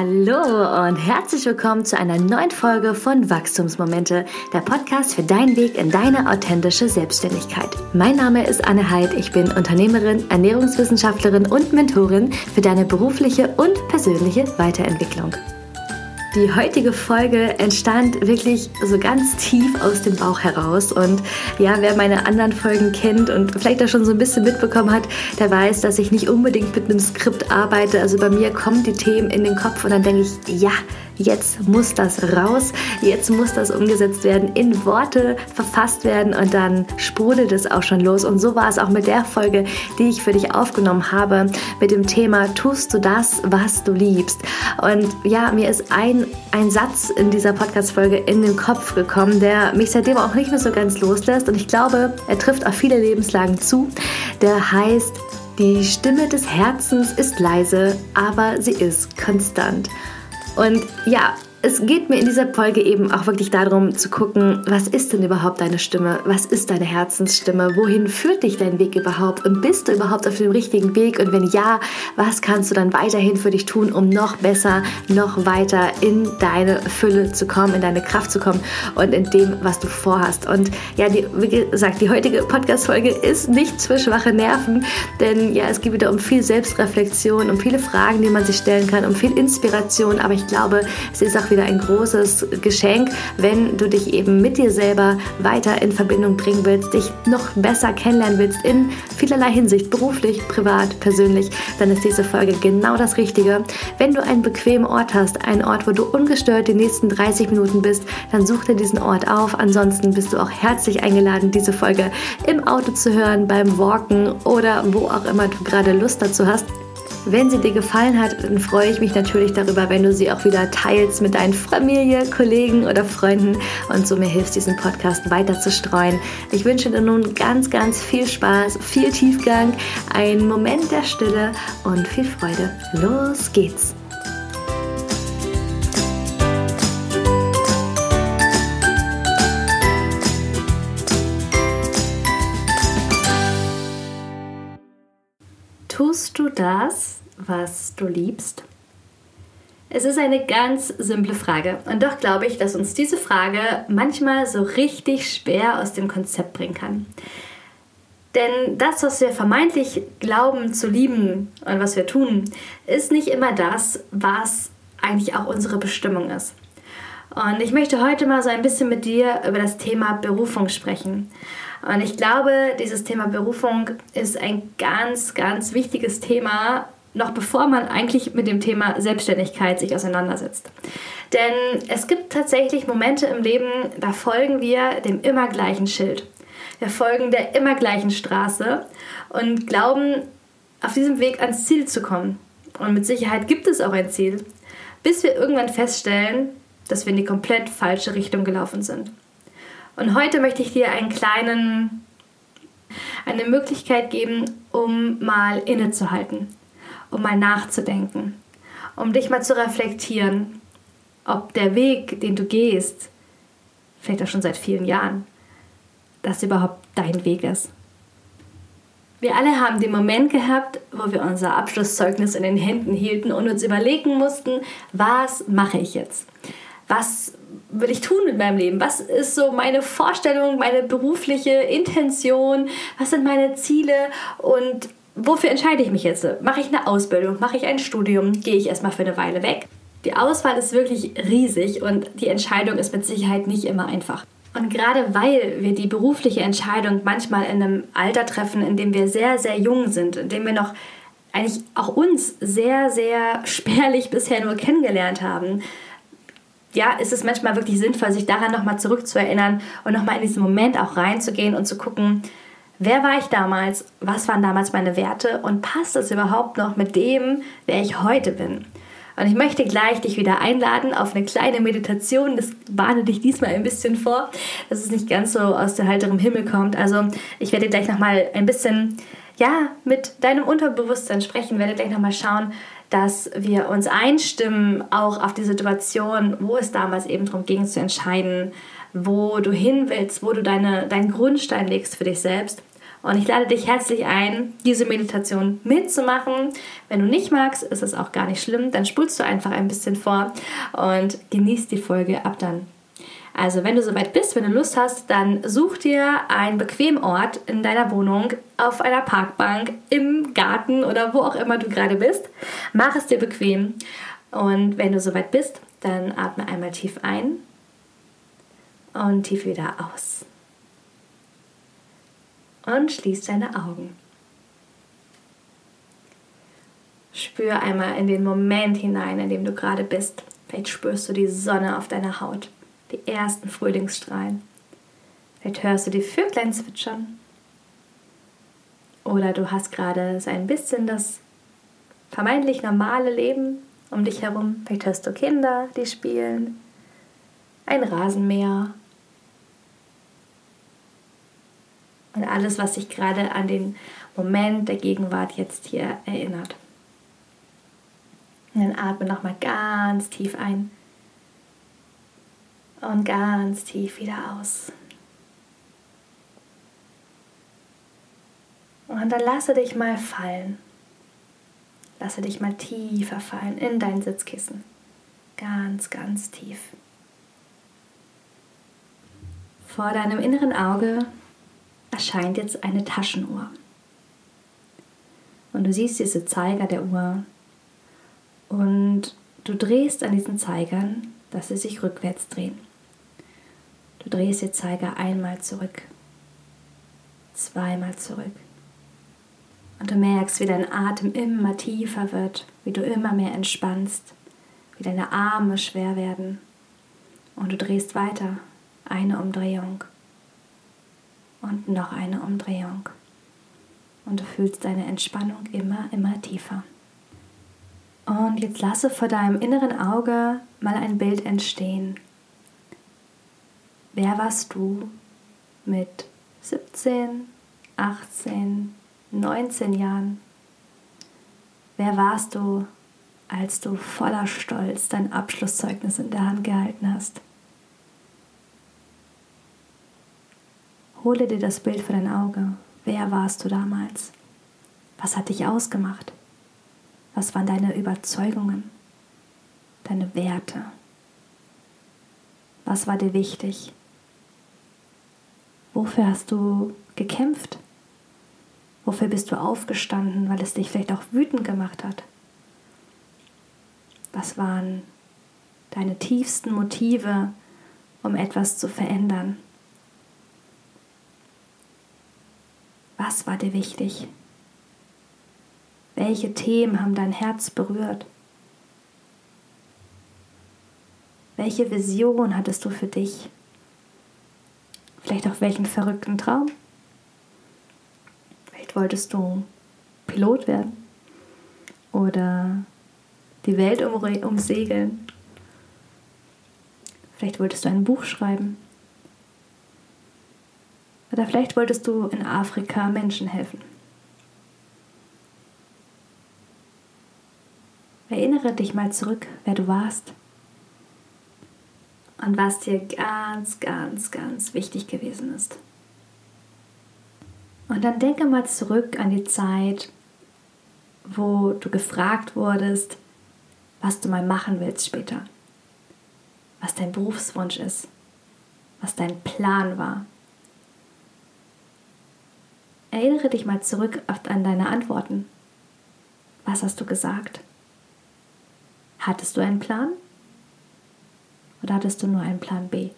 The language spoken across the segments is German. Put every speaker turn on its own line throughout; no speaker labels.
Hallo und herzlich willkommen zu einer neuen Folge von Wachstumsmomente, der Podcast für deinen Weg in deine authentische Selbstständigkeit. Mein Name ist Anne Heid, ich bin Unternehmerin, Ernährungswissenschaftlerin und Mentorin für deine berufliche und persönliche Weiterentwicklung. Die heutige Folge entstand wirklich so ganz tief aus dem Bauch heraus. Und ja, wer meine anderen Folgen kennt und vielleicht auch schon so ein bisschen mitbekommen hat, der weiß, dass ich nicht unbedingt mit einem Skript arbeite. Also bei mir kommen die Themen in den Kopf und dann denke ich, ja, jetzt muss das raus, jetzt muss das umgesetzt werden, in Worte verfasst werden und dann sprudelt es auch schon los. Und so war es auch mit der Folge, die ich für dich aufgenommen habe, mit dem Thema Tust du das, was du liebst? Und ja, mir ist ein, ein Satz in dieser Podcast-Folge in den Kopf gekommen, der mich seitdem auch nicht mehr so ganz loslässt. Und ich glaube, er trifft auf viele Lebenslagen zu. Der heißt, die Stimme des Herzens ist leise, aber sie ist konstant. Und ja, es geht mir in dieser Folge eben auch wirklich darum zu gucken, was ist denn überhaupt deine Stimme? Was ist deine Herzensstimme? Wohin führt dich dein Weg überhaupt? Und bist du überhaupt auf dem richtigen Weg? Und wenn ja, was kannst du dann weiterhin für dich tun, um noch besser, noch weiter in deine Fülle zu kommen, in deine Kraft zu kommen und in dem, was du vorhast? Und ja, die, wie gesagt, die heutige Podcast-Folge ist nicht für schwache Nerven, denn ja, es geht wieder um viel Selbstreflexion, um viele Fragen, die man sich stellen kann, um viel Inspiration. Aber ich glaube, es ist auch wieder ein großes Geschenk, wenn du dich eben mit dir selber weiter in Verbindung bringen willst, dich noch besser kennenlernen willst in vielerlei Hinsicht, beruflich, privat, persönlich, dann ist diese Folge genau das Richtige. Wenn du einen bequemen Ort hast, einen Ort, wo du ungestört die nächsten 30 Minuten bist, dann such dir diesen Ort auf. Ansonsten bist du auch herzlich eingeladen, diese Folge im Auto zu hören, beim Walken oder wo auch immer du gerade Lust dazu hast. Wenn sie dir gefallen hat, dann freue ich mich natürlich darüber, wenn du sie auch wieder teilst mit deinen Familie, Kollegen oder Freunden und so mir hilfst, diesen Podcast weiter zu streuen. Ich wünsche dir nun ganz, ganz viel Spaß, viel Tiefgang, einen Moment der Stille und viel Freude. Los geht's! Das, was du liebst? Es ist eine ganz simple Frage und doch glaube ich, dass uns diese Frage manchmal so richtig schwer aus dem Konzept bringen kann. Denn das, was wir vermeintlich glauben zu lieben und was wir tun, ist nicht immer das, was eigentlich auch unsere Bestimmung ist. Und ich möchte heute mal so ein bisschen mit dir über das Thema Berufung sprechen. Und ich glaube, dieses Thema Berufung ist ein ganz, ganz wichtiges Thema, noch bevor man eigentlich mit dem Thema Selbstständigkeit sich auseinandersetzt. Denn es gibt tatsächlich Momente im Leben, da folgen wir dem immer gleichen Schild. Wir folgen der immer gleichen Straße und glauben, auf diesem Weg ans Ziel zu kommen. Und mit Sicherheit gibt es auch ein Ziel, bis wir irgendwann feststellen, dass wir in die komplett falsche Richtung gelaufen sind. Und heute möchte ich dir einen kleinen, eine Möglichkeit geben, um mal innezuhalten, um mal nachzudenken, um dich mal zu reflektieren, ob der Weg, den du gehst, vielleicht auch schon seit vielen Jahren, das überhaupt dein Weg ist. Wir alle haben den Moment gehabt, wo wir unser Abschlusszeugnis in den Händen hielten und uns überlegen mussten, was mache ich jetzt? Was will ich tun mit meinem Leben? Was ist so meine Vorstellung, meine berufliche Intention? Was sind meine Ziele? Und wofür entscheide ich mich jetzt? Mache ich eine Ausbildung? Mache ich ein Studium? Gehe ich erstmal für eine Weile weg? Die Auswahl ist wirklich riesig und die Entscheidung ist mit Sicherheit nicht immer einfach. Und gerade weil wir die berufliche Entscheidung manchmal in einem Alter treffen, in dem wir sehr, sehr jung sind, in dem wir noch eigentlich auch uns sehr, sehr spärlich bisher nur kennengelernt haben, ja, ist es manchmal wirklich sinnvoll, sich daran nochmal zurückzuerinnern und nochmal in diesen Moment auch reinzugehen und zu gucken, wer war ich damals, was waren damals meine Werte und passt das überhaupt noch mit dem, wer ich heute bin. Und ich möchte gleich dich wieder einladen auf eine kleine Meditation. Das warne dich diesmal ein bisschen vor, dass es nicht ganz so aus der heiterem Himmel kommt. Also ich werde gleich nochmal ein bisschen ja, mit deinem Unterbewusstsein sprechen, werde gleich nochmal schauen, dass wir uns einstimmen auch auf die Situation, wo es damals eben darum ging zu entscheiden, wo du hin willst, wo du deine, deinen Grundstein legst für dich selbst Und ich lade dich herzlich ein, diese Meditation mitzumachen. Wenn du nicht magst, ist es auch gar nicht schlimm. Dann spulst du einfach ein bisschen vor und genießt die Folge ab dann. Also, wenn du soweit bist, wenn du Lust hast, dann such dir einen bequemen Ort in deiner Wohnung, auf einer Parkbank, im Garten oder wo auch immer du gerade bist. Mach es dir bequem. Und wenn du soweit bist, dann atme einmal tief ein und tief wieder aus. Und schließ deine Augen. Spür einmal in den Moment hinein, in dem du gerade bist. Vielleicht spürst du die Sonne auf deiner Haut die ersten Frühlingsstrahlen. Vielleicht hörst du die Vöglein zwitschern. Oder du hast gerade so ein bisschen das vermeintlich normale Leben um dich herum. Vielleicht hörst du Kinder, die spielen, ein Rasenmäher. Und alles, was dich gerade an den Moment der Gegenwart jetzt hier erinnert. Und dann atme nochmal ganz tief ein und ganz tief wieder aus. Und dann lasse dich mal fallen. Lasse dich mal tiefer fallen in dein Sitzkissen. Ganz, ganz tief. Vor deinem inneren Auge erscheint jetzt eine Taschenuhr. Und du siehst diese Zeiger der Uhr und du drehst an diesen Zeigern, dass sie sich rückwärts drehen. Du drehst den Zeiger einmal zurück, zweimal zurück. Und du merkst, wie dein Atem immer tiefer wird, wie du immer mehr entspannst, wie deine Arme schwer werden. Und du drehst weiter, eine Umdrehung und noch eine Umdrehung. Und du fühlst deine Entspannung immer, immer tiefer. Und jetzt lasse vor deinem inneren Auge mal ein Bild entstehen Wer warst du mit 17, 18, 19 Jahren? Wer warst du, als du voller Stolz dein Abschlusszeugnis in der Hand gehalten hast? Hole dir das Bild vor dein Auge. Wer warst du damals? Was hat dich ausgemacht? Was waren deine Überzeugungen? Deine Werte? Was war dir wichtig? Wofür hast du gekämpft? Wofür bist du aufgestanden, weil es dich vielleicht auch wütend gemacht hat? Was waren deine tiefsten Motive, um etwas zu verändern? Was war dir wichtig? Welche Themen haben dein Herz berührt? Welche Vision hattest du für dich? Vielleicht auch welchen verrückten Traum. Vielleicht wolltest du Pilot werden oder die Welt umsegeln. Vielleicht wolltest du ein Buch schreiben. Oder vielleicht wolltest du in Afrika Menschen helfen. Erinnere dich mal zurück, wer du warst und was dir ganz, ganz, ganz wichtig gewesen ist. Und dann denke mal zurück an die Zeit, wo du gefragt wurdest, was du mal machen willst später, was dein Berufswunsch ist, was dein Plan war. Erinnere dich mal zurück an deine Antworten. Was hast du gesagt? Hattest du einen Plan? Oder hattest du nur einen Plan B?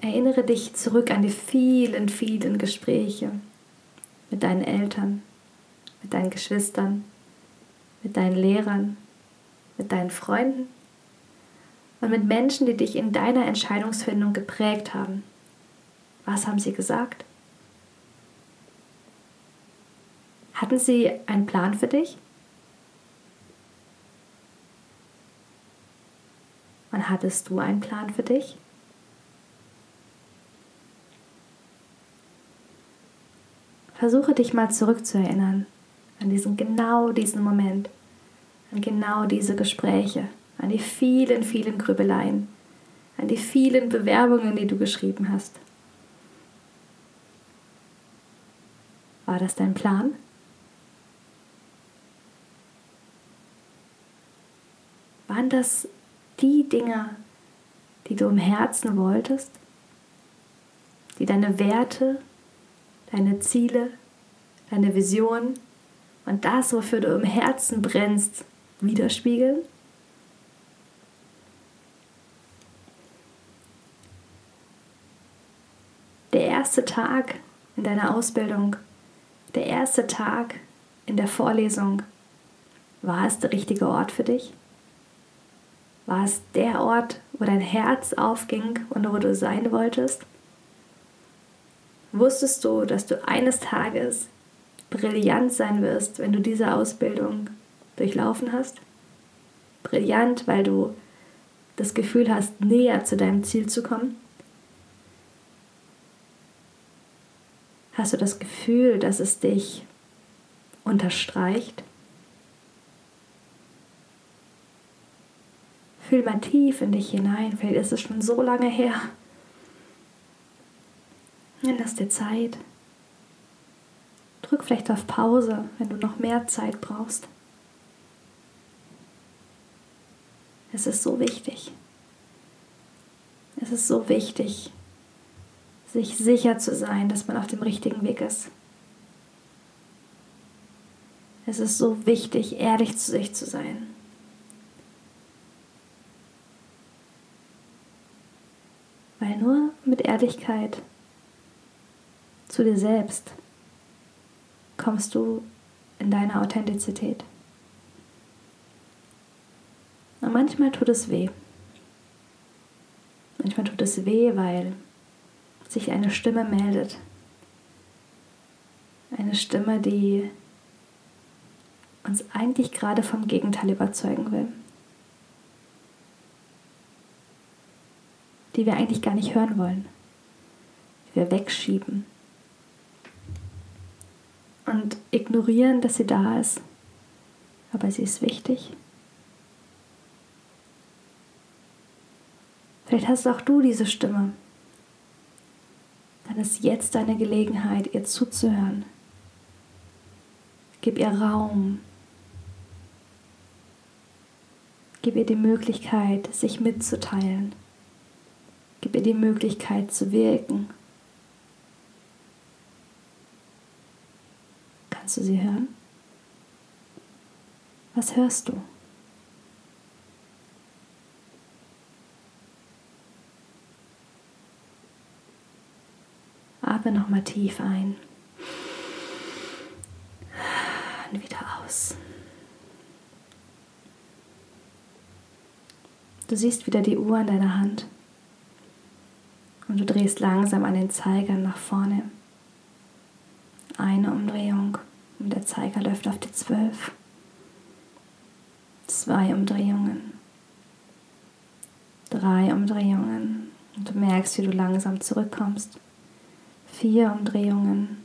Erinnere dich zurück an die vielen, vielen Gespräche mit deinen Eltern, mit deinen Geschwistern, mit deinen Lehrern, mit deinen Freunden und mit Menschen, die dich in deiner Entscheidungsfindung geprägt haben. Was haben sie gesagt? Hatten sie einen Plan für dich? Hattest du einen Plan für dich? Versuche dich mal zurückzuerinnern an diesen genau diesen Moment, an genau diese Gespräche, an die vielen, vielen Grübeleien, an die vielen Bewerbungen, die du geschrieben hast? War das dein Plan? Waren das die Dinge, die du im Herzen wolltest? Die deine Werte, deine Ziele, deine Vision und das, wofür du im Herzen brennst, widerspiegeln? Der erste Tag in deiner Ausbildung, der erste Tag in der Vorlesung, war es der richtige Ort für dich? War es der Ort, wo dein Herz aufging und wo du sein wolltest? Wusstest du, dass du eines Tages brillant sein wirst, wenn du diese Ausbildung durchlaufen hast? Brillant, weil du das Gefühl hast, näher zu deinem Ziel zu kommen? Hast du das Gefühl, dass es dich unterstreicht? Fühl mal tief in dich hinein, vielleicht ist es schon so lange her. Dann lass dir Zeit. Drück vielleicht auf Pause, wenn du noch mehr Zeit brauchst. Es ist so wichtig. Es ist so wichtig, sich sicher zu sein, dass man auf dem richtigen Weg ist. Es ist so wichtig, ehrlich zu sich zu sein. Nur mit Ehrlichkeit zu dir selbst kommst du in deine Authentizität. Und manchmal tut es weh. Manchmal tut es weh, weil sich eine Stimme meldet. Eine Stimme, die uns eigentlich gerade vom Gegenteil überzeugen will. Die wir eigentlich gar nicht hören wollen. Die wir wegschieben. Und ignorieren, dass sie da ist. Aber sie ist wichtig. Vielleicht hast auch du diese Stimme dann ist jetzt deine Gelegenheit, ihr zuzuhören. Gib ihr Raum. Gib ihr die Möglichkeit, sich mitzuteilen. Gib ihr die Möglichkeit zu wirken. Kannst du sie hören? Was hörst du? Atme nochmal tief ein und wieder aus. Du siehst wieder die Uhr in deiner Hand und du drehst langsam an den Zeiger nach vorne. Eine Umdrehung und der Zeiger läuft auf die zwölf. Zwei Umdrehungen. Drei Umdrehungen. Und du merkst, wie du langsam zurückkommst vier Umdrehungen.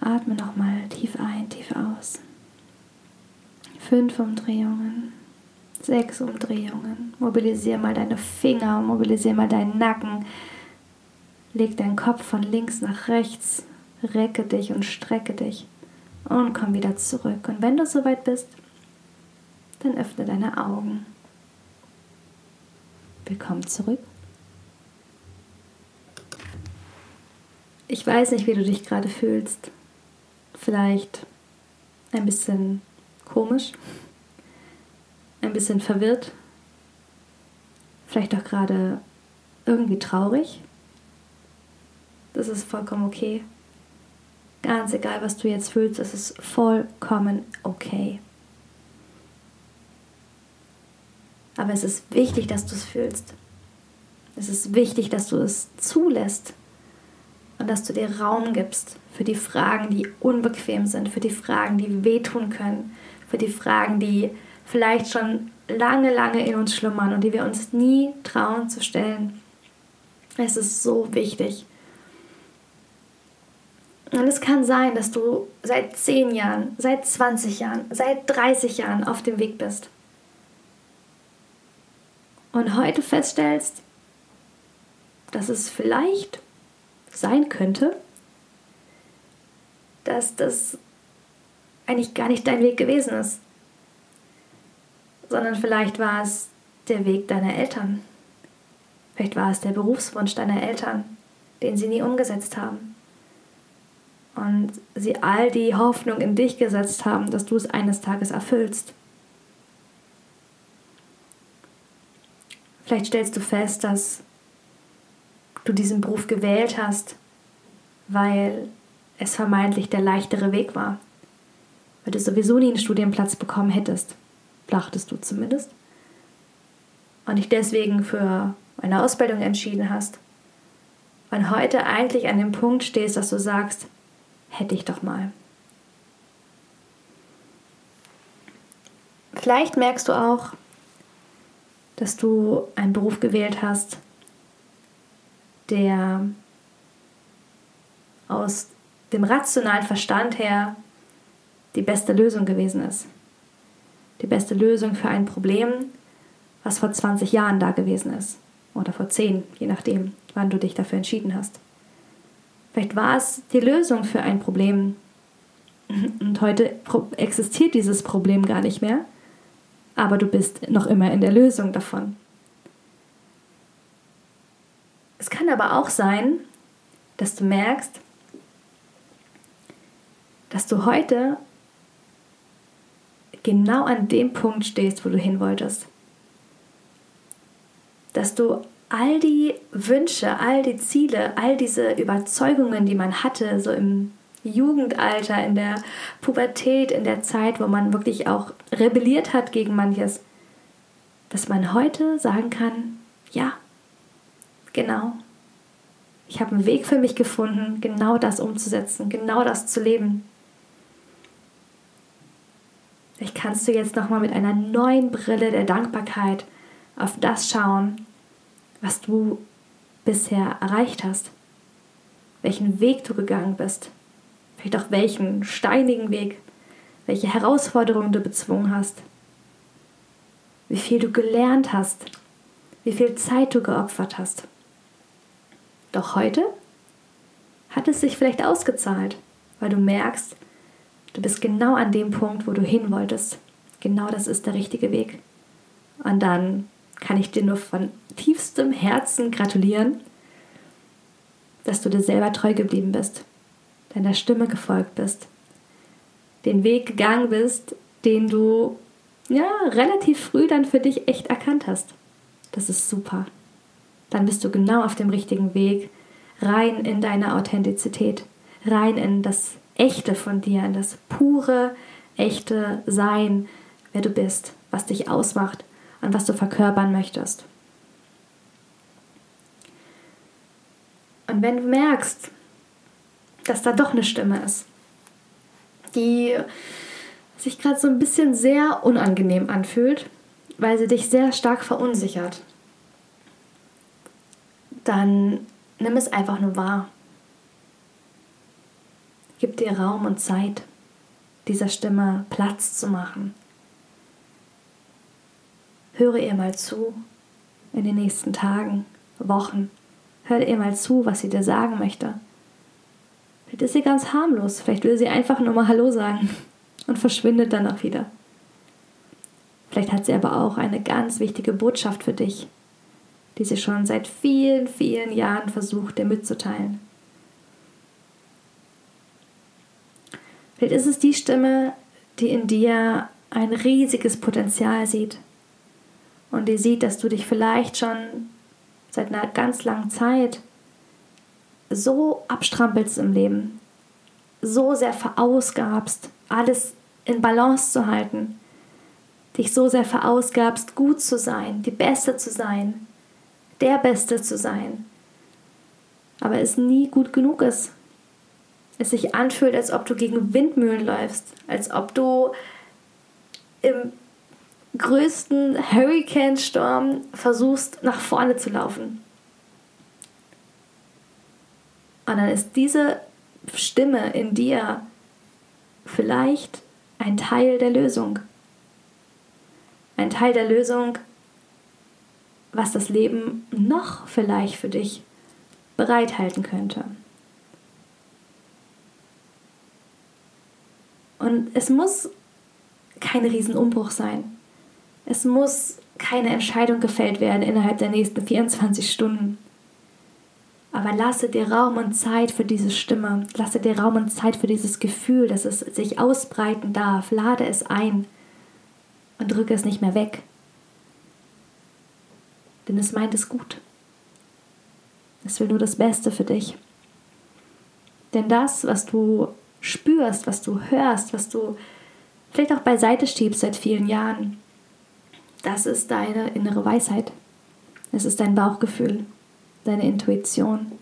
Atme nochmal tief ein, tief aus. Fünf Umdrehungen, sechs Umdrehungen. Mobilisiere mal deine Finger, mobilisiere mal deinen Nacken. Leg deinen Kopf von links nach rechts, recke dich und strecke dich und komm wieder zurück. Und wenn du soweit bist, dann öffne deine Augen. Willkommen zurück Ich weiß nicht, wie du dich gerade fühlst. Vielleicht ein bisschen komisch, ein bisschen verwirrt, vielleicht auch gerade irgendwie traurig. Das ist vollkommen okay. Ganz egal, was du jetzt fühlst, es ist vollkommen okay. Aber es ist wichtig, dass du es fühlst. Es ist wichtig, dass du es zulässt und dass du dir Raum gibst für die Fragen, die unbequem sind, für die Fragen, die wehtun können, für die Fragen, die vielleicht schon lange, lange in uns schlummern und die wir uns nie trauen zu stellen. Es ist so wichtig. Und es kann sein, dass du seit 10 Jahren, seit 20 Jahren, seit 30 Jahren auf dem Weg bist. und heute feststellst, dass es vielleicht sein könnte, dass das eigentlich gar nicht dein Weg gewesen ist, sondern vielleicht war es der Weg deiner Eltern. Vielleicht war es der Berufswunsch deiner Eltern, den sie nie umgesetzt haben. Und sie all die Hoffnung in dich gesetzt haben, dass du es eines Tages erfüllst. Vielleicht stellst du fest, dass du diesen Beruf gewählt hast, weil es vermeintlich der leichtere Weg war. Weil du sowieso nie einen Studienplatz bekommen hättest. Dachtest du zumindest. Und dich deswegen für eine Ausbildung entschieden hast. Und heute eigentlich an dem Punkt stehst, dass du sagst, hätte ich doch mal. Vielleicht merkst du auch, dass du einen Beruf gewählt hast, der aus dem rationalen Verstand her die beste Lösung gewesen ist. Die beste Lösung für ein Problem, was vor 20 Jahren da gewesen ist. Oder vor 10, je nachdem, wann du dich dafür entschieden hast. Vielleicht war es die Lösung für ein Problem und heute existiert dieses Problem gar nicht mehr, aber du bist noch immer in der Lösung davon. Es kann aber auch sein, dass du merkst, dass du heute genau an dem Punkt stehst, wo du hin wolltest. Dass du all die Wünsche, all die Ziele, all diese Überzeugungen, die man hatte, so im Jugendalter, in der Pubertät, in der Zeit, wo man wirklich auch rebelliert hat gegen manches, dass man heute sagen kann, ja, genau. Ich habe einen Weg für mich gefunden, genau das umzusetzen, genau das zu leben. Vielleicht kannst du jetzt nochmal mit einer neuen Brille der Dankbarkeit auf das schauen, was du bisher erreicht hast, welchen Weg du gegangen bist, vielleicht auch welchen steinigen Weg, welche Herausforderungen du bezwungen hast, wie viel du gelernt hast, wie viel Zeit du geopfert hast. Doch heute hat es sich vielleicht ausgezahlt, weil du merkst, du bist genau an dem Punkt, wo du hin wolltest. Genau das ist der richtige Weg. Und dann kann ich dir nur von tiefstem Herzen gratulieren, dass du dir selber treu geblieben bist, deiner Stimme gefolgt bist, den Weg gegangen bist, den du ja relativ früh dann für dich echt erkannt hast. Das ist super. Dann bist du genau auf dem richtigen Weg, rein in deine Authentizität, rein in das Echte von dir, in das pure, echte Sein, wer du bist, was dich ausmacht und was du verkörpern möchtest. Und wenn du merkst, dass da doch eine Stimme ist, die sich gerade so ein bisschen sehr unangenehm anfühlt, weil sie dich sehr stark verunsichert, dann nimm es einfach nur wahr. Gib dir Raum und Zeit, dieser Stimme Platz zu machen. Höre ihr mal zu in den nächsten Tagen, Wochen. Hör ihr mal zu, was sie dir sagen möchte. Vielleicht ist sie ganz harmlos, vielleicht will sie einfach nur mal Hallo sagen und verschwindet dann auch wieder. Vielleicht hat sie aber auch eine ganz wichtige Botschaft für dich, die sie schon seit vielen, vielen Jahren versucht, dir mitzuteilen. Vielleicht ist es die Stimme, die in dir ein riesiges Potenzial sieht und die sieht, dass du dich vielleicht schon seit einer ganz langen Zeit so abstrampelst im Leben, so sehr verausgabst, alles in Balance zu halten, dich so sehr verausgabst, gut zu sein, die Beste zu sein, der Beste zu sein, aber es nie gut genug ist. Es sich anfühlt, als ob du gegen Windmühlen läufst, als ob du im größten Hurricane-Sturm versuchst, nach vorne zu laufen. Und dann ist diese Stimme in dir vielleicht ein Teil der Lösung. Ein Teil der Lösung, was das Leben noch vielleicht für dich bereithalten könnte. Und es muss kein Riesenumbruch sein. Es muss keine Entscheidung gefällt werden innerhalb der nächsten 24 Stunden. Aber lasse dir Raum und Zeit für diese Stimme. Lasse dir Raum und Zeit für dieses Gefühl, dass es sich ausbreiten darf. Lade es ein und drücke es nicht mehr weg. Denn es meint es gut. Es will nur das Beste für dich. Denn das, was du spürst, was du hörst, was du vielleicht auch beiseite schiebst seit vielen Jahren, das ist deine innere Weisheit. Es ist dein Bauchgefühl, deine Intuition.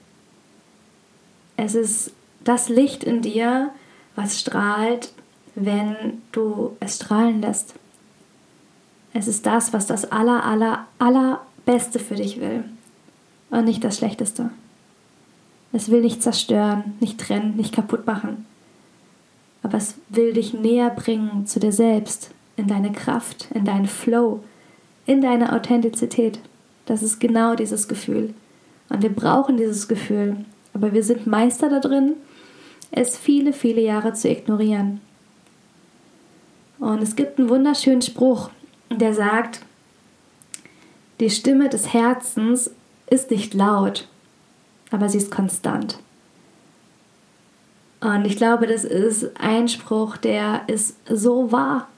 Es ist das Licht in dir, was strahlt, wenn du es strahlen lässt. Es ist das, was das aller, aller, allerbeste für dich will und nicht das Schlechteste. Es will nicht zerstören, nicht trennen, nicht kaputt machen. Aber es will dich näher bringen zu dir selbst, in deine Kraft, in deinen Flow, in deine Authentizität. Das ist genau dieses Gefühl. Und wir brauchen dieses Gefühl. Aber wir sind Meister da drin, es viele, viele Jahre zu ignorieren. Und es gibt einen wunderschönen Spruch, der sagt, die Stimme des Herzens ist nicht laut, aber sie ist konstant. Und ich glaube, das ist ein Spruch, der ist so wahr.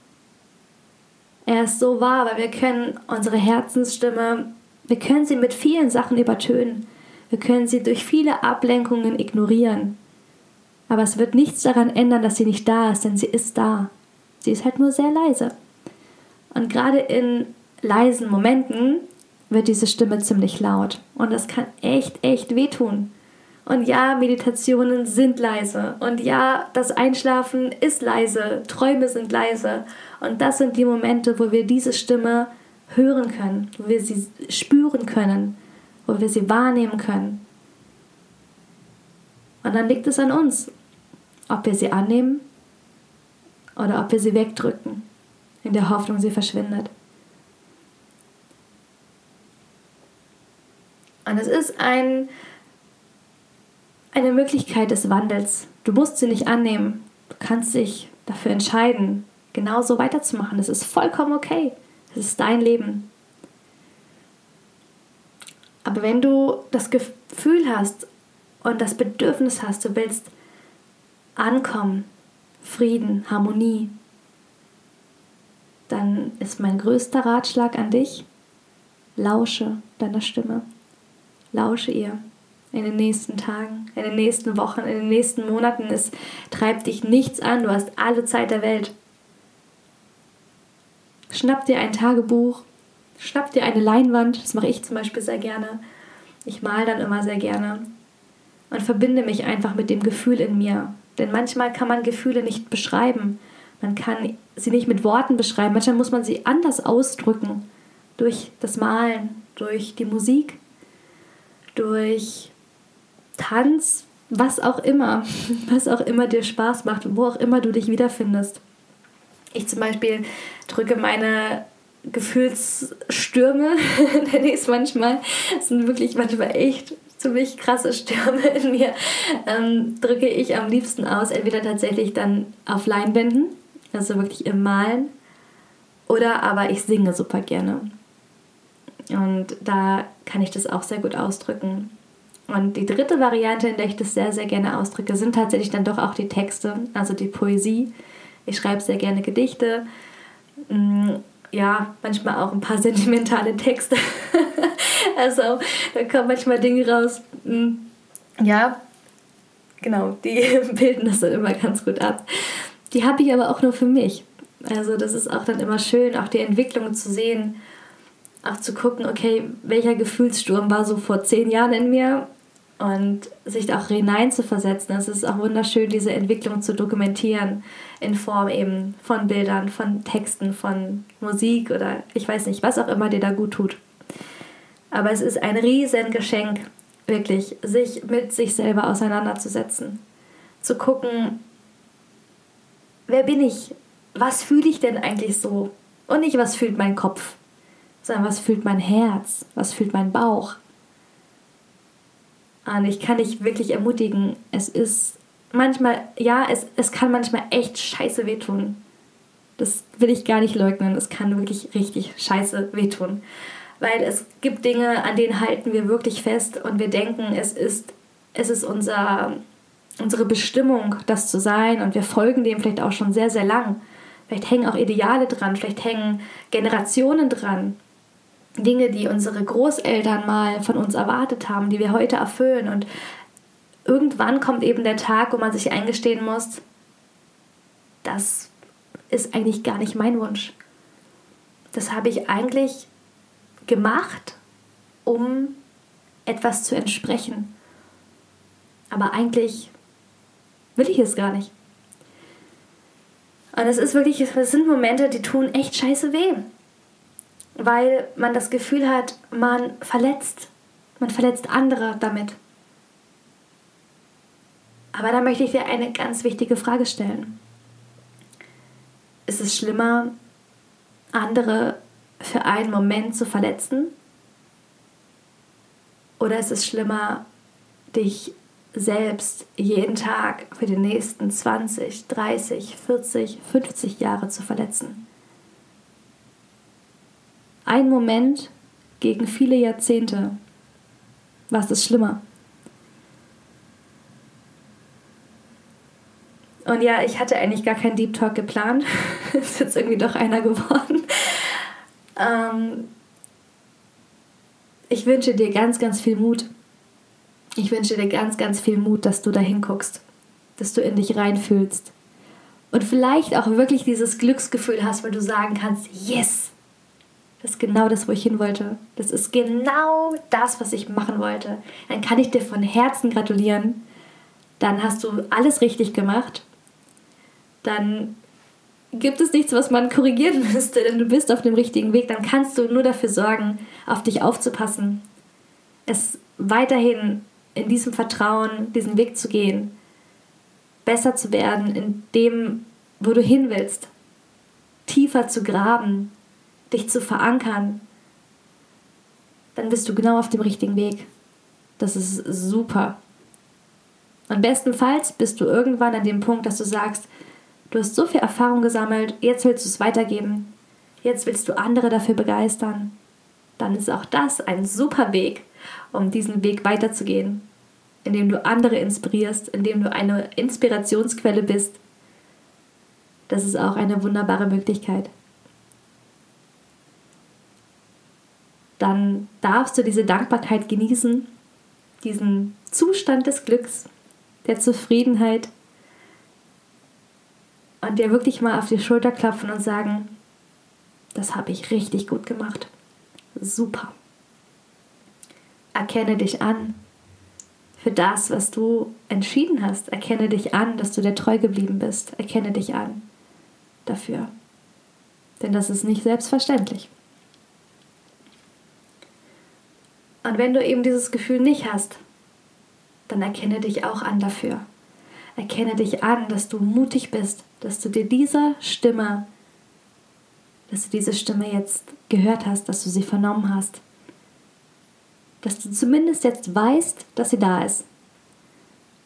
Er ist so wahr, weil wir können unsere Herzensstimme, wir können sie mit vielen Sachen übertönen. Wir können sie durch viele Ablenkungen ignorieren. Aber es wird nichts daran ändern, dass sie nicht da ist, denn sie ist da. Sie ist halt nur sehr leise. Und gerade in leisen Momenten wird diese Stimme ziemlich laut. Und das kann echt, echt wehtun. Und ja, Meditationen sind leise. Und ja, das Einschlafen ist leise. Träume sind leise. Und das sind die Momente, wo wir diese Stimme hören können, wo wir sie spüren können, wo wir sie wahrnehmen können. Und dann liegt es an uns, ob wir sie annehmen oder ob wir sie wegdrücken, in der Hoffnung, sie verschwindet. Und es ist ein, eine Möglichkeit des Wandels. Du musst sie nicht annehmen. Du kannst dich dafür entscheiden, genauso weiterzumachen. Das ist vollkommen okay. Das ist dein Leben. Aber wenn du das Gefühl hast und das Bedürfnis hast, du willst ankommen, Frieden, Harmonie, dann ist mein größter Ratschlag an dich, lausche deiner Stimme. Lausche ihr in den nächsten Tagen, in den nächsten Wochen, in den nächsten Monaten. Es treibt dich nichts an, du hast alle Zeit der Welt. Schnapp dir ein Tagebuch, schnapp dir eine Leinwand, das mache ich zum Beispiel sehr gerne. Ich male dann immer sehr gerne und verbinde mich einfach mit dem Gefühl in mir. Denn manchmal kann man Gefühle nicht beschreiben. Man kann sie nicht mit Worten beschreiben. Manchmal muss man sie anders ausdrücken. Durch das Malen, durch die Musik, durch Tanz, was auch immer, was auch immer dir Spaß macht, wo auch immer du dich wiederfindest. Ich zum Beispiel drücke meine Gefühlsstürme, nenne ich es manchmal, das sind wirklich manchmal echt ziemlich krasse Stürme in mir, ähm, drücke ich am liebsten aus, entweder tatsächlich dann auf Leinwänden, also wirklich im Malen, oder aber ich singe super gerne. Und da kann ich das auch sehr gut ausdrücken. Und die dritte Variante, in der ich das sehr, sehr gerne ausdrücke, sind tatsächlich dann doch auch die Texte, also die Poesie. Ich schreibe sehr gerne Gedichte. Mm, ja, manchmal auch ein paar sentimentale Texte. also da kommen manchmal Dinge raus. Mm, ja, genau, die bilden das dann immer ganz gut ab. Die habe ich aber auch nur für mich. Also das ist auch dann immer schön, auch die Entwicklung zu sehen auch zu gucken, okay, welcher Gefühlssturm war so vor zehn Jahren in mir und sich da auch hinein zu versetzen. Es ist auch wunderschön, diese Entwicklung zu dokumentieren in Form eben von Bildern, von Texten, von Musik oder ich weiß nicht, was auch immer dir da gut tut. Aber es ist ein Riesengeschenk, wirklich, sich mit sich selber auseinanderzusetzen. Zu gucken, wer bin ich? Was fühle ich denn eigentlich so? Und nicht, was fühlt mein Kopf? sondern was fühlt mein Herz, was fühlt mein Bauch. Und ich kann dich wirklich ermutigen, es ist manchmal, ja, es, es kann manchmal echt scheiße wehtun. Das will ich gar nicht leugnen. Es kann wirklich richtig scheiße wehtun. Weil es gibt Dinge, an denen halten wir wirklich fest und wir denken, es ist, es ist unser, unsere Bestimmung, das zu sein und wir folgen dem vielleicht auch schon sehr, sehr lang. Vielleicht hängen auch Ideale dran, vielleicht hängen Generationen dran. Dinge, die unsere Großeltern mal von uns erwartet haben, die wir heute erfüllen. Und irgendwann kommt eben der Tag, wo man sich eingestehen muss, das ist eigentlich gar nicht mein Wunsch. Das habe ich eigentlich gemacht, um etwas zu entsprechen. Aber eigentlich will ich es gar nicht. Und es ist wirklich, es sind Momente, die tun echt scheiße weh. Weil man das Gefühl hat, man verletzt. Man verletzt andere damit. Aber da möchte ich dir eine ganz wichtige Frage stellen. Ist es schlimmer, andere für einen Moment zu verletzen? Oder ist es schlimmer, dich selbst jeden Tag für die nächsten 20, 30, 40, 50 Jahre zu verletzen? Ein Moment gegen viele Jahrzehnte. Was ist schlimmer? Und ja, ich hatte eigentlich gar keinen Deep Talk geplant. ist jetzt irgendwie doch einer geworden. Ähm ich wünsche dir ganz, ganz viel Mut. Ich wünsche dir ganz, ganz viel Mut, dass du da hinguckst, dass du in dich reinfühlst. Und vielleicht auch wirklich dieses Glücksgefühl hast, weil du sagen kannst, yes, das ist genau das, wo ich hin wollte. Das ist genau das, was ich machen wollte. Dann kann ich dir von Herzen gratulieren. Dann hast du alles richtig gemacht dann gibt es nichts, was man korrigieren müsste, denn du bist auf dem richtigen Weg. Dann kannst du nur dafür sorgen, auf dich aufzupassen, es weiterhin in diesem Vertrauen, diesen Weg zu gehen, besser zu werden in dem, wo du hin willst, tiefer zu graben, dich zu verankern, dann bist du genau auf dem richtigen Weg. Das ist super. Und bestenfalls bist du irgendwann an dem Punkt, dass du sagst, Du hast so viel Erfahrung gesammelt, jetzt willst du es weitergeben. Jetzt willst du andere dafür begeistern. Dann ist auch das ein super Weg, um diesen Weg weiterzugehen, indem du andere inspirierst, indem du eine Inspirationsquelle bist. Das ist auch eine wunderbare Möglichkeit. Dann darfst du diese Dankbarkeit genießen, diesen Zustand des Glücks, der Zufriedenheit, und dir wirklich mal auf die Schulter klopfen und sagen, das habe ich richtig gut gemacht. Super. Erkenne dich an für das, was du entschieden hast. Erkenne dich an, dass du dir treu geblieben bist. Erkenne dich an dafür. Denn das ist nicht selbstverständlich. Und wenn du eben dieses Gefühl nicht hast, dann erkenne dich auch an dafür. Erkenne dich an, dass du mutig bist, dass du dir dieser Stimme, dass du diese Stimme jetzt gehört hast, dass du sie vernommen hast. Dass du zumindest jetzt weißt, dass sie da ist.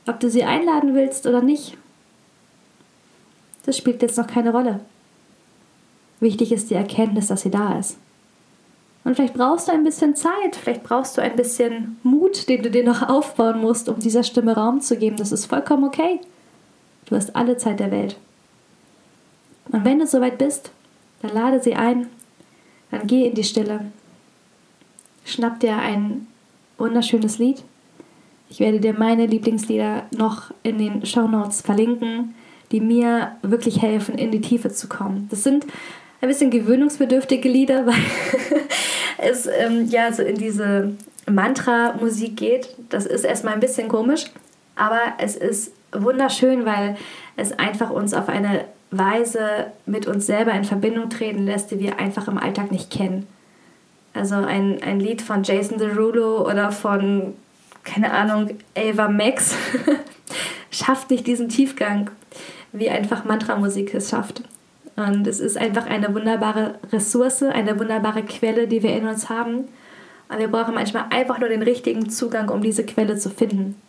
Ob du sie einladen willst oder nicht, das spielt jetzt noch keine Rolle. Wichtig ist die Erkenntnis, dass sie da ist. Und vielleicht brauchst du ein bisschen Zeit, vielleicht brauchst du ein bisschen Mut, den du dir noch aufbauen musst, um dieser Stimme Raum zu geben. Das ist vollkommen okay. Du hast alle Zeit der Welt. Und wenn du soweit bist, dann lade sie ein, dann geh in die Stille. Schnapp dir ein wunderschönes Lied. Ich werde dir meine Lieblingslieder noch in den Show Notes verlinken, die mir wirklich helfen, in die Tiefe zu kommen. Das sind ein bisschen gewöhnungsbedürftige Lieder, weil es ähm, ja so in diese Mantra-Musik geht. Das ist erstmal ein bisschen komisch, aber es ist wunderschön, weil es einfach uns auf eine Weise mit uns selber in Verbindung treten lässt, die wir einfach im Alltag nicht kennen. Also ein, ein Lied von Jason Derulo oder von, keine Ahnung, Ava Max schafft nicht diesen Tiefgang, wie einfach Mantramusik es schafft. Und es ist einfach eine wunderbare Ressource, eine wunderbare Quelle, die wir in uns haben. Und wir brauchen manchmal einfach nur den richtigen Zugang, um diese Quelle zu finden.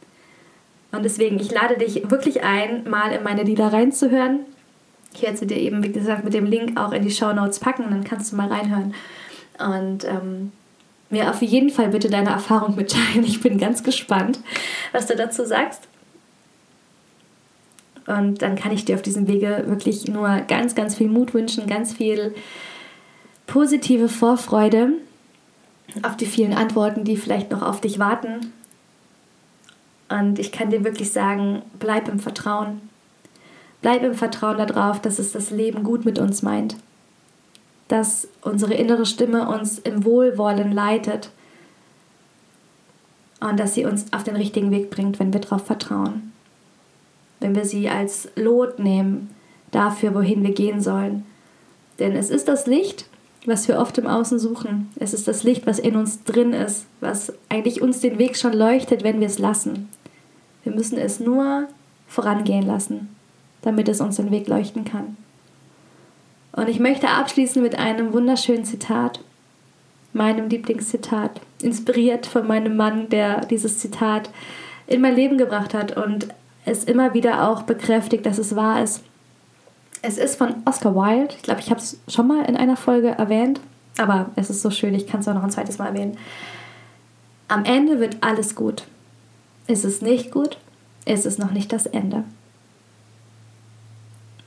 Und deswegen, ich lade dich wirklich ein, mal in meine Lieder reinzuhören. Ich werde sie dir eben, wie gesagt, mit dem Link auch in die Show Notes packen, dann kannst du mal reinhören. Und ähm, mir auf jeden Fall bitte deine Erfahrung mitteilen. Ich bin ganz gespannt, was du dazu sagst. Und dann kann ich dir auf diesem Wege wirklich nur ganz, ganz viel Mut wünschen, ganz viel positive Vorfreude auf die vielen Antworten, die vielleicht noch auf dich warten. Und ich kann dir wirklich sagen, bleib im Vertrauen. Bleib im Vertrauen darauf, dass es das Leben gut mit uns meint. Dass unsere innere Stimme uns im Wohlwollen leitet. Und dass sie uns auf den richtigen Weg bringt, wenn wir darauf vertrauen wenn wir sie als Lot nehmen dafür, wohin wir gehen sollen. Denn es ist das Licht, was wir oft im Außen suchen. Es ist das Licht, was in uns drin ist, was eigentlich uns den Weg schon leuchtet, wenn wir es lassen. Wir müssen es nur vorangehen lassen, damit es uns den Weg leuchten kann. Und ich möchte abschließen mit einem wunderschönen Zitat, meinem Lieblingszitat, inspiriert von meinem Mann, der dieses Zitat in mein Leben gebracht hat und es immer wieder auch bekräftigt, dass es wahr ist. Es ist von Oscar Wilde. Ich glaube, ich habe es schon mal in einer Folge erwähnt, aber es ist so schön, ich kann es auch noch ein zweites Mal erwähnen. Am Ende wird alles gut. Ist es nicht gut, ist es noch nicht das Ende.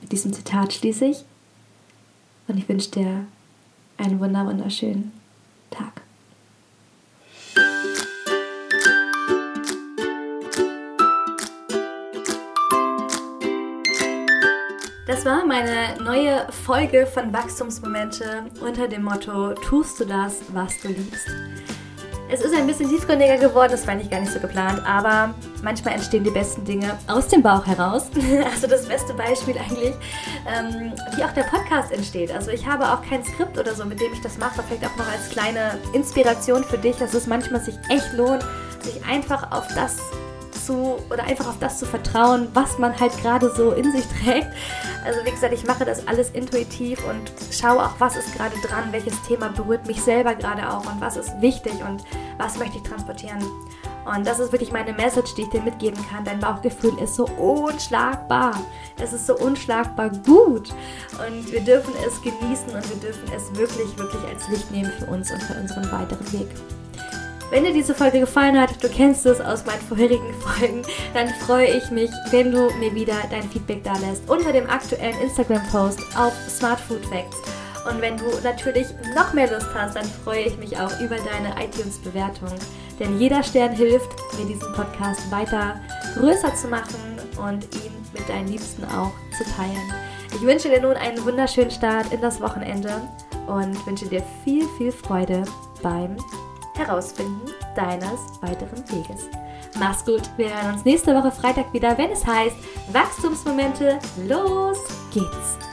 Mit diesem Zitat schließe ich und ich wünsche dir einen wunderschönen Tag. Das war meine neue Folge von Wachstumsmomente unter dem Motto Tust du das, was du liebst. Es ist ein bisschen tiefgründiger geworden, das war eigentlich gar nicht so geplant, aber manchmal entstehen die besten Dinge aus dem Bauch heraus. Also das beste Beispiel eigentlich, ähm, wie auch der Podcast entsteht. Also ich habe auch kein Skript oder so, mit dem ich das mache, vielleicht auch noch als kleine Inspiration für dich, dass es manchmal sich echt lohnt, sich einfach auf das zu oder einfach auf das zu vertrauen, was man halt gerade so in sich trägt. Also wie gesagt, ich mache das alles intuitiv und schaue auch, was ist gerade dran, welches Thema berührt mich selber gerade auch und was ist wichtig und was möchte ich transportieren. Und das ist wirklich meine Message, die ich dir mitgeben kann. Dein Bauchgefühl ist so unschlagbar. Es ist so unschlagbar gut. Und wir dürfen es genießen und wir dürfen es wirklich, wirklich als Licht nehmen für uns und für unseren weiteren Weg. Wenn dir diese Folge gefallen hat, du kennst es aus meinen vorherigen Folgen, dann freue ich mich, wenn du mir wieder dein Feedback da lässt unter dem aktuellen Instagram-Post auf Smart Food Facts. Und wenn du natürlich noch mehr Lust hast, dann freue ich mich auch über deine iTunes-Bewertung. Denn jeder Stern hilft, mir diesen Podcast weiter größer zu machen und ihn mit deinen Liebsten auch zu teilen. Ich wünsche dir nun einen wunderschönen Start in das Wochenende und wünsche dir viel, viel Freude beim Herausfinden deines weiteren Weges. Mach's gut, wir hören uns nächste Woche Freitag wieder, wenn es heißt Wachstumsmomente, los geht's!